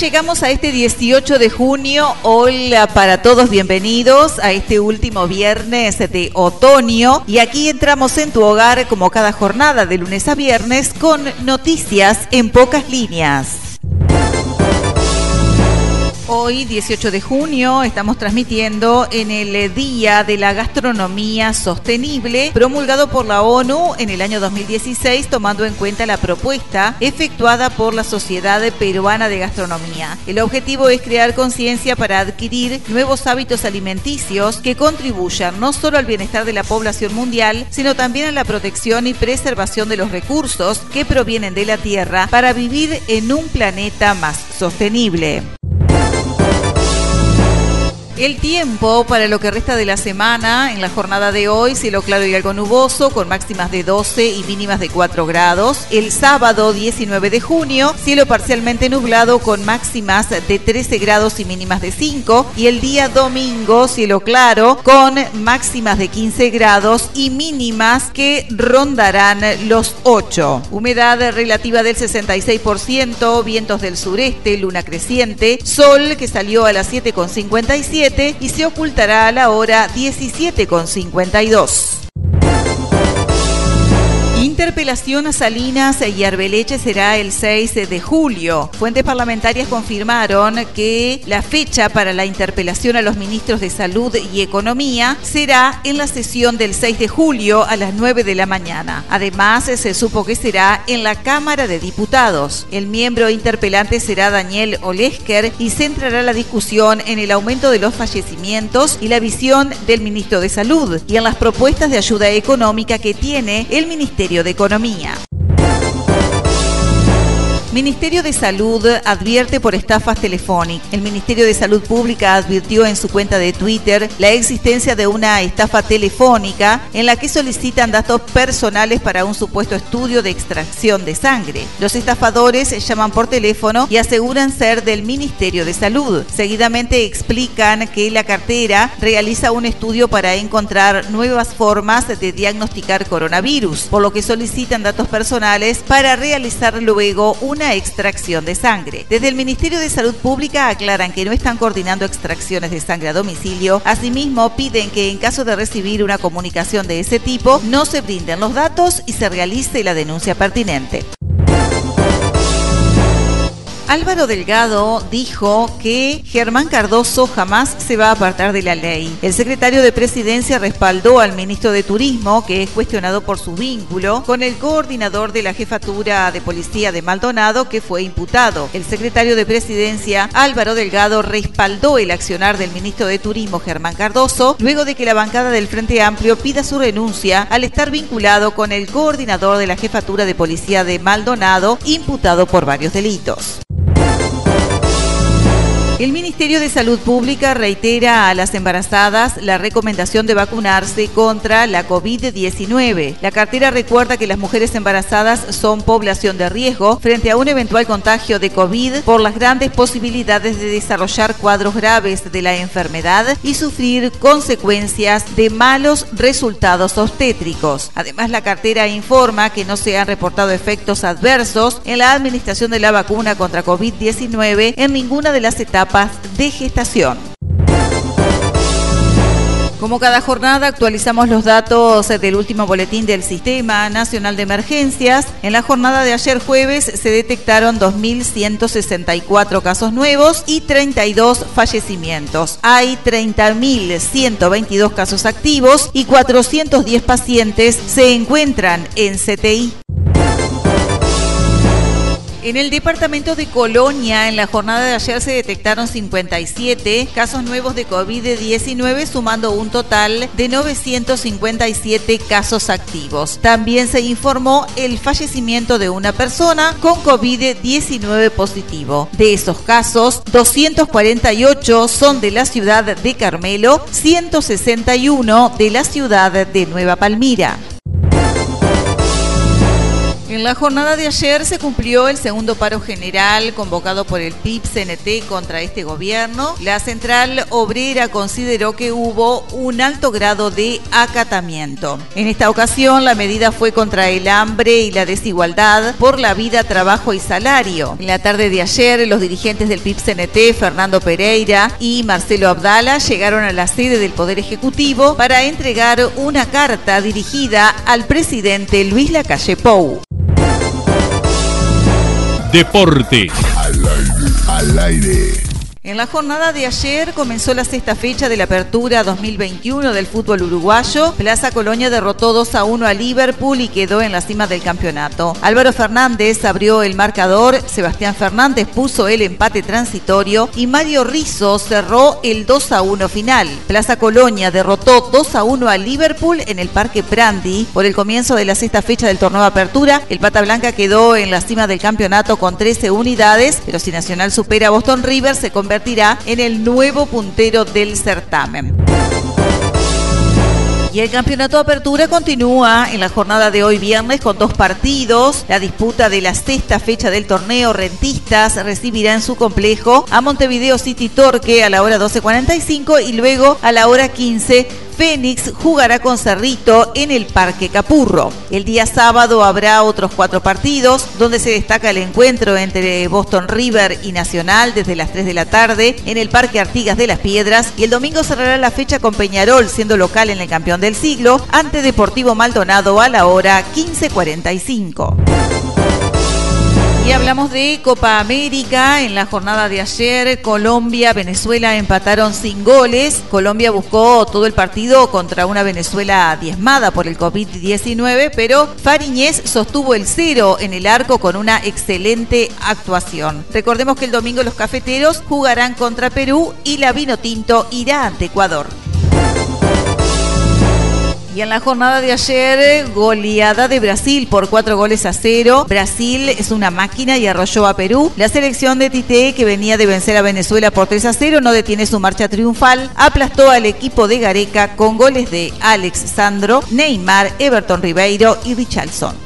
llegamos a este 18 de junio. Hola para todos, bienvenidos a este último viernes de otoño. Y aquí entramos en tu hogar como cada jornada de lunes a viernes con noticias en pocas líneas. Hoy, 18 de junio, estamos transmitiendo en el Día de la Gastronomía Sostenible, promulgado por la ONU en el año 2016, tomando en cuenta la propuesta efectuada por la Sociedad Peruana de Gastronomía. El objetivo es crear conciencia para adquirir nuevos hábitos alimenticios que contribuyan no solo al bienestar de la población mundial, sino también a la protección y preservación de los recursos que provienen de la Tierra para vivir en un planeta más sostenible. El tiempo para lo que resta de la semana, en la jornada de hoy, cielo claro y algo nuboso, con máximas de 12 y mínimas de 4 grados. El sábado 19 de junio, cielo parcialmente nublado, con máximas de 13 grados y mínimas de 5. Y el día domingo, cielo claro, con máximas de 15 grados y mínimas que rondarán los 8. Humedad relativa del 66%, vientos del sureste, luna creciente, sol que salió a las 7.57 y se ocultará a la hora 17.52. Interpelación a Salinas y Arbeleche será el 6 de julio. Fuentes parlamentarias confirmaron que la fecha para la interpelación a los ministros de Salud y Economía será en la sesión del 6 de julio a las 9 de la mañana. Además, se supo que será en la Cámara de Diputados. El miembro interpelante será Daniel Olesker y centrará la discusión en el aumento de los fallecimientos y la visión del ministro de Salud y en las propuestas de ayuda económica que tiene el Ministerio de Economía. Ministerio de Salud advierte por estafas telefónicas. El Ministerio de Salud Pública advirtió en su cuenta de Twitter la existencia de una estafa telefónica en la que solicitan datos personales para un supuesto estudio de extracción de sangre. Los estafadores llaman por teléfono y aseguran ser del Ministerio de Salud. Seguidamente explican que la cartera realiza un estudio para encontrar nuevas formas de diagnosticar coronavirus, por lo que solicitan datos personales para realizar luego una extracción de sangre. Desde el Ministerio de Salud Pública aclaran que no están coordinando extracciones de sangre a domicilio. Asimismo, piden que en caso de recibir una comunicación de ese tipo, no se brinden los datos y se realice la denuncia pertinente. Álvaro Delgado dijo que Germán Cardoso jamás se va a apartar de la ley. El secretario de Presidencia respaldó al ministro de Turismo, que es cuestionado por su vínculo con el coordinador de la jefatura de policía de Maldonado, que fue imputado. El secretario de Presidencia, Álvaro Delgado, respaldó el accionar del ministro de Turismo, Germán Cardoso, luego de que la bancada del Frente Amplio pida su renuncia al estar vinculado con el coordinador de la jefatura de policía de Maldonado, imputado por varios delitos. El Ministerio de Salud Pública reitera a las embarazadas la recomendación de vacunarse contra la COVID-19. La cartera recuerda que las mujeres embarazadas son población de riesgo frente a un eventual contagio de COVID por las grandes posibilidades de desarrollar cuadros graves de la enfermedad y sufrir consecuencias de malos resultados obstétricos. Además, la cartera informa que no se han reportado efectos adversos en la administración de la vacuna contra COVID-19 en ninguna de las etapas de gestación. Como cada jornada actualizamos los datos del último boletín del Sistema Nacional de Emergencias. En la jornada de ayer jueves se detectaron 2.164 casos nuevos y 32 fallecimientos. Hay 30.122 casos activos y 410 pacientes se encuentran en CTI. En el departamento de Colonia, en la jornada de ayer se detectaron 57 casos nuevos de COVID-19, sumando un total de 957 casos activos. También se informó el fallecimiento de una persona con COVID-19 positivo. De esos casos, 248 son de la ciudad de Carmelo, 161 de la ciudad de Nueva Palmira. En la jornada de ayer se cumplió el segundo paro general convocado por el PIB-CNT contra este gobierno. La central obrera consideró que hubo un alto grado de acatamiento. En esta ocasión, la medida fue contra el hambre y la desigualdad por la vida, trabajo y salario. En la tarde de ayer, los dirigentes del PIB-CNT, Fernando Pereira y Marcelo Abdala, llegaron a la sede del Poder Ejecutivo para entregar una carta dirigida al presidente Luis Lacalle Pou. Deporte. Al aire. En la jornada de ayer comenzó la sexta fecha de la apertura 2021 del fútbol uruguayo. Plaza Colonia derrotó 2 a 1 a Liverpool y quedó en la cima del campeonato. Álvaro Fernández abrió el marcador, Sebastián Fernández puso el empate transitorio y Mario Rizzo cerró el 2 a 1 final. Plaza Colonia derrotó 2 a 1 a Liverpool en el Parque Prandi por el comienzo de la sexta fecha del torneo de apertura. El Pata Blanca quedó en la cima del campeonato con 13 unidades, pero si Nacional supera a Boston River se convierte convertirá en el nuevo puntero del certamen. Y el campeonato de apertura continúa en la jornada de hoy viernes con dos partidos. La disputa de la sexta fecha del torneo Rentistas recibirá en su complejo a Montevideo City Torque a la hora 12.45 y luego a la hora 15 Fénix jugará con Cerrito en el Parque Capurro. El día sábado habrá otros cuatro partidos, donde se destaca el encuentro entre Boston River y Nacional desde las 3 de la tarde en el Parque Artigas de las Piedras y el domingo cerrará la fecha con Peñarol siendo local en el campeón del siglo ante Deportivo Maldonado a la hora 15.45. Y hablamos de Copa América. En la jornada de ayer, Colombia, Venezuela empataron sin goles. Colombia buscó todo el partido contra una Venezuela diezmada por el COVID-19, pero Fariñez sostuvo el cero en el arco con una excelente actuación. Recordemos que el domingo los cafeteros jugarán contra Perú y la Vino Tinto irá ante Ecuador. Y en la jornada de ayer, goleada de Brasil por cuatro goles a cero. Brasil es una máquina y arrolló a Perú. La selección de Tite, que venía de vencer a Venezuela por 3 a 0, no detiene su marcha triunfal. Aplastó al equipo de Gareca con goles de Alex Sandro, Neymar, Everton Ribeiro y Richardson.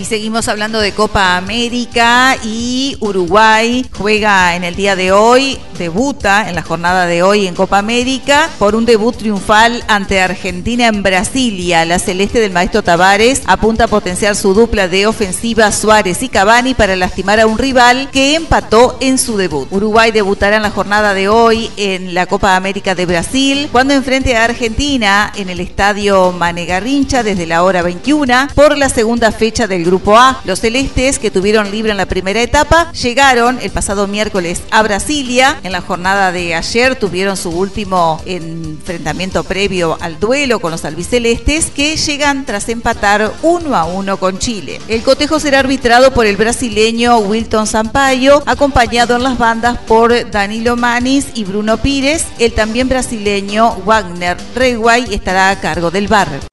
Y seguimos hablando de Copa América y Uruguay juega en el día de hoy, debuta en la jornada de hoy en Copa América por un debut triunfal ante Argentina en Brasilia. La celeste del maestro Tavares apunta a potenciar su dupla de ofensiva Suárez y Cavani para lastimar a un rival que empató en su debut. Uruguay debutará en la jornada de hoy en la Copa América de Brasil cuando enfrente a Argentina en el estadio Manegarrincha desde la hora 21 por la segunda fecha del Grupo A. Los celestes, que tuvieron libre en la primera etapa, llegaron el pasado miércoles a Brasilia. En la jornada de ayer tuvieron su último enfrentamiento previo al duelo con los albicelestes, que llegan tras empatar uno a uno con Chile. El cotejo será arbitrado por el brasileño Wilton Sampaio, acompañado en las bandas por Danilo Manis y Bruno Pires. El también brasileño Wagner Reguay estará a cargo del bar.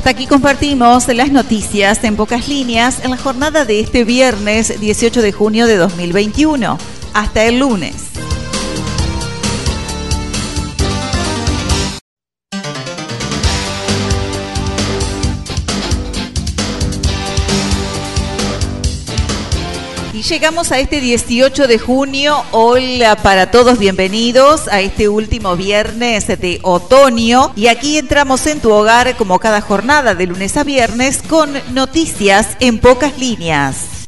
Hasta aquí compartimos las noticias en pocas líneas en la jornada de este viernes 18 de junio de 2021. Hasta el lunes. Llegamos a este 18 de junio. Hola para todos, bienvenidos a este último viernes de otoño. Y aquí entramos en tu hogar como cada jornada de lunes a viernes con noticias en pocas líneas.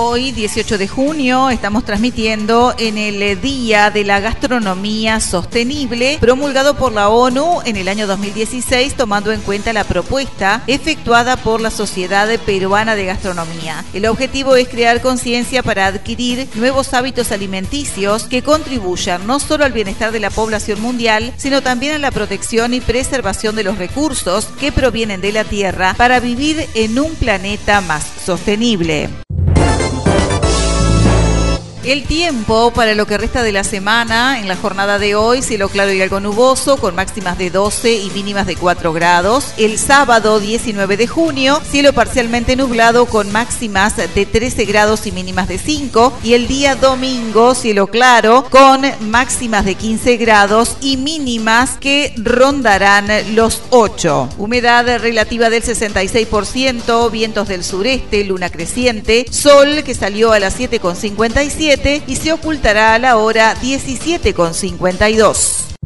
Hoy, 18 de junio, estamos transmitiendo en el Día de la Gastronomía Sostenible, promulgado por la ONU en el año 2016, tomando en cuenta la propuesta efectuada por la Sociedad Peruana de Gastronomía. El objetivo es crear conciencia para adquirir nuevos hábitos alimenticios que contribuyan no solo al bienestar de la población mundial, sino también a la protección y preservación de los recursos que provienen de la Tierra para vivir en un planeta más sostenible. El tiempo para lo que resta de la semana, en la jornada de hoy, cielo claro y algo nuboso, con máximas de 12 y mínimas de 4 grados. El sábado 19 de junio, cielo parcialmente nublado con máximas de 13 grados y mínimas de 5. Y el día domingo, cielo claro, con máximas de 15 grados y mínimas que rondarán los 8. Humedad relativa del 66%, vientos del sureste, luna creciente, sol que salió a las 7.57 y se ocultará a la hora 17.52.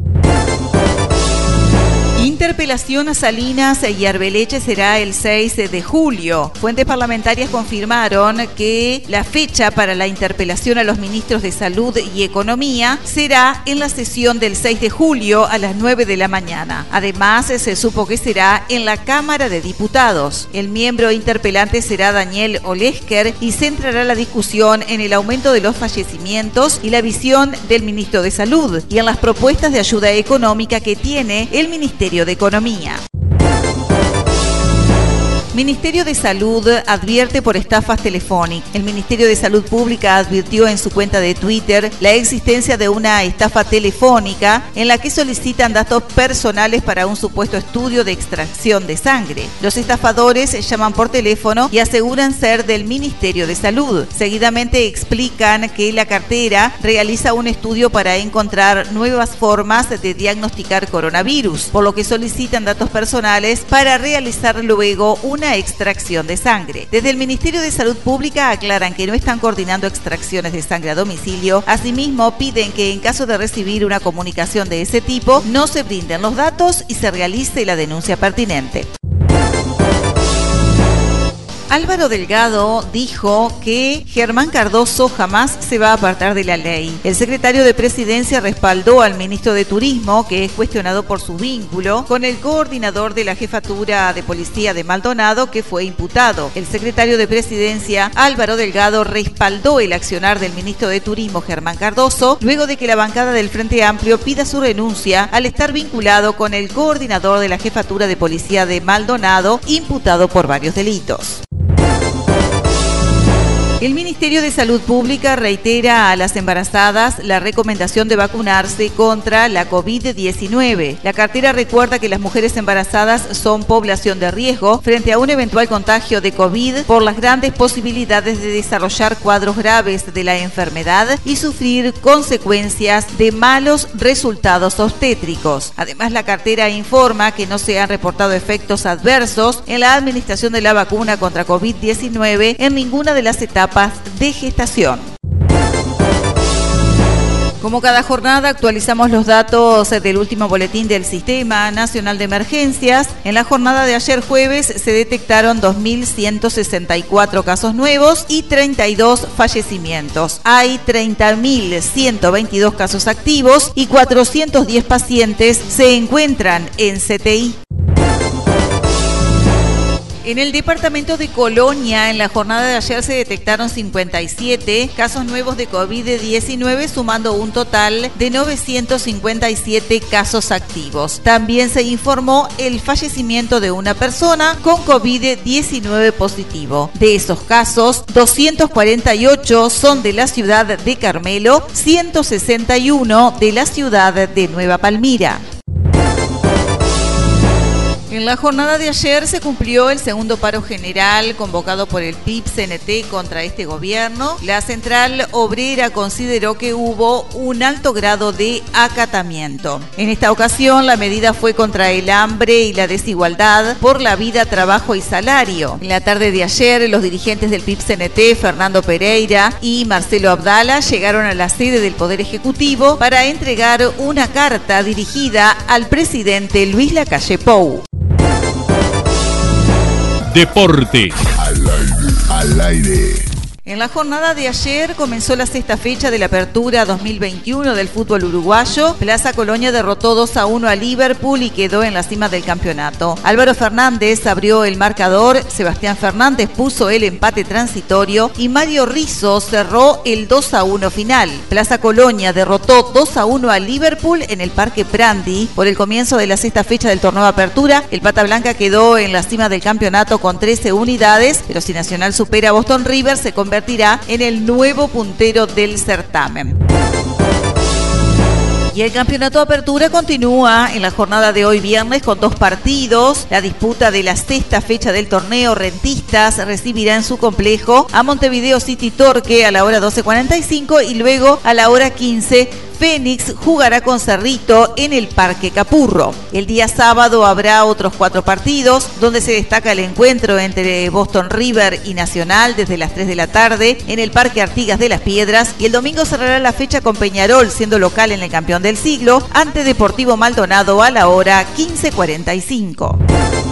Interpelación a Salinas y Arbeleche será el 6 de julio. Fuentes parlamentarias confirmaron que la fecha para la interpelación a los ministros de Salud y Economía será en la sesión del 6 de julio a las 9 de la mañana. Además, se supo que será en la Cámara de Diputados. El miembro interpelante será Daniel Olesker y centrará la discusión en el aumento de los fallecimientos y la visión del ministro de Salud y en las propuestas de ayuda económica que tiene el Ministerio de Economía. Ministerio de Salud advierte por estafas telefónicas. El Ministerio de Salud Pública advirtió en su cuenta de Twitter la existencia de una estafa telefónica en la que solicitan datos personales para un supuesto estudio de extracción de sangre. Los estafadores llaman por teléfono y aseguran ser del Ministerio de Salud. Seguidamente explican que la cartera realiza un estudio para encontrar nuevas formas de diagnosticar coronavirus, por lo que solicitan datos personales para realizar luego una extracción de sangre. Desde el Ministerio de Salud Pública aclaran que no están coordinando extracciones de sangre a domicilio. Asimismo, piden que en caso de recibir una comunicación de ese tipo, no se brinden los datos y se realice la denuncia pertinente. Álvaro Delgado dijo que Germán Cardoso jamás se va a apartar de la ley. El secretario de Presidencia respaldó al ministro de Turismo, que es cuestionado por su vínculo, con el coordinador de la jefatura de policía de Maldonado, que fue imputado. El secretario de Presidencia, Álvaro Delgado, respaldó el accionar del ministro de Turismo, Germán Cardoso, luego de que la bancada del Frente Amplio pida su renuncia al estar vinculado con el coordinador de la jefatura de policía de Maldonado, imputado por varios delitos. El Ministerio de Salud Pública reitera a las embarazadas la recomendación de vacunarse contra la COVID-19. La cartera recuerda que las mujeres embarazadas son población de riesgo frente a un eventual contagio de COVID por las grandes posibilidades de desarrollar cuadros graves de la enfermedad y sufrir consecuencias de malos resultados obstétricos. Además, la cartera informa que no se han reportado efectos adversos en la administración de la vacuna contra COVID-19 en ninguna de las etapas de gestación. Como cada jornada actualizamos los datos del último boletín del Sistema Nacional de Emergencias. En la jornada de ayer jueves se detectaron 2.164 casos nuevos y 32 fallecimientos. Hay 30.122 casos activos y 410 pacientes se encuentran en CTI. En el departamento de Colonia, en la jornada de ayer se detectaron 57 casos nuevos de COVID-19, sumando un total de 957 casos activos. También se informó el fallecimiento de una persona con COVID-19 positivo. De esos casos, 248 son de la ciudad de Carmelo, 161 de la ciudad de Nueva Palmira. En la jornada de ayer se cumplió el segundo paro general convocado por el PIB-CNT contra este gobierno. La central obrera consideró que hubo un alto grado de acatamiento. En esta ocasión la medida fue contra el hambre y la desigualdad por la vida, trabajo y salario. En la tarde de ayer los dirigentes del PIB-CNT, Fernando Pereira y Marcelo Abdala, llegaron a la sede del Poder Ejecutivo para entregar una carta dirigida al presidente Luis Lacalle Pou. Deporte. Al aire. Al aire. En la jornada de ayer comenzó la sexta fecha de la apertura 2021 del fútbol uruguayo. Plaza Colonia derrotó 2 a 1 a Liverpool y quedó en la cima del campeonato. Álvaro Fernández abrió el marcador, Sebastián Fernández puso el empate transitorio y Mario Rizzo cerró el 2 a 1 final. Plaza Colonia derrotó 2 a 1 a Liverpool en el Parque Brandy por el comienzo de la sexta fecha del torneo de apertura. El Pata Blanca quedó en la cima del campeonato con 13 unidades, pero si Nacional supera a Boston River se convierte convertirá en el nuevo puntero del certamen. Y el campeonato de apertura continúa en la jornada de hoy viernes con dos partidos. La disputa de la sexta fecha del torneo Rentistas recibirá en su complejo a Montevideo City Torque a la hora 12.45 y luego a la hora 15 Fénix jugará con Cerrito en el Parque Capurro. El día sábado habrá otros cuatro partidos, donde se destaca el encuentro entre Boston River y Nacional desde las 3 de la tarde en el Parque Artigas de las Piedras y el domingo cerrará la fecha con Peñarol siendo local en el campeón del siglo ante Deportivo Maldonado a la hora 15.45.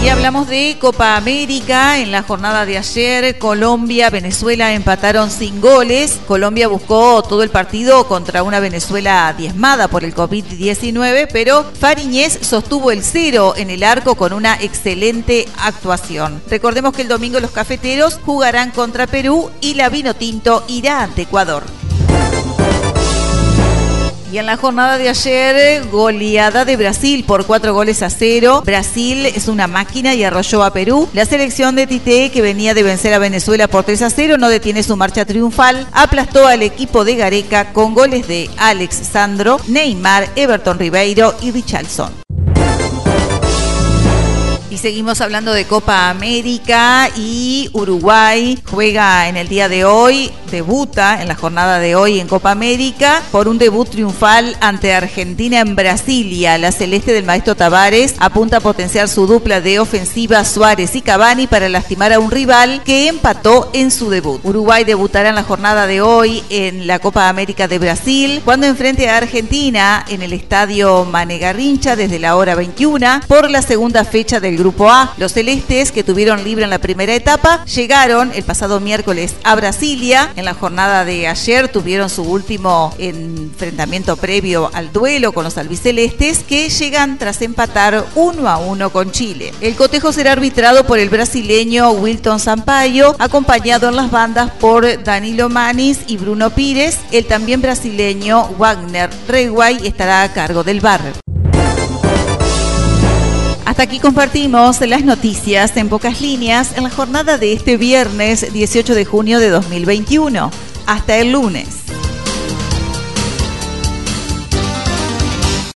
Y hablamos de Copa América. En la jornada de ayer, Colombia, Venezuela empataron sin goles. Colombia buscó todo el partido contra una Venezuela diezmada por el COVID-19, pero Fariñez sostuvo el cero en el arco con una excelente actuación. Recordemos que el domingo los cafeteros jugarán contra Perú y la Vino Tinto irá ante Ecuador. Y en la jornada de ayer, goleada de Brasil por cuatro goles a cero. Brasil es una máquina y arrolló a Perú. La selección de Tite, que venía de vencer a Venezuela por 3 a 0, no detiene su marcha triunfal. Aplastó al equipo de Gareca con goles de Alex Sandro, Neymar, Everton Ribeiro y Richardson. Seguimos hablando de Copa América y Uruguay juega en el día de hoy, debuta en la jornada de hoy en Copa América por un debut triunfal ante Argentina en Brasilia. La celeste del maestro Tavares apunta a potenciar su dupla de ofensiva Suárez y Cavani para lastimar a un rival que empató en su debut. Uruguay debutará en la jornada de hoy en la Copa América de Brasil cuando enfrente a Argentina en el estadio Manegarrincha desde la hora 21 por la segunda fecha del Grupo A. Los celestes, que tuvieron libre en la primera etapa, llegaron el pasado miércoles a Brasilia. En la jornada de ayer tuvieron su último enfrentamiento previo al duelo con los albicelestes, que llegan tras empatar uno a uno con Chile. El cotejo será arbitrado por el brasileño Wilton Sampaio, acompañado en las bandas por Danilo Manis y Bruno Pires. El también brasileño Wagner Reguay estará a cargo del bar. Hasta aquí compartimos las noticias en pocas líneas en la jornada de este viernes 18 de junio de 2021. Hasta el lunes.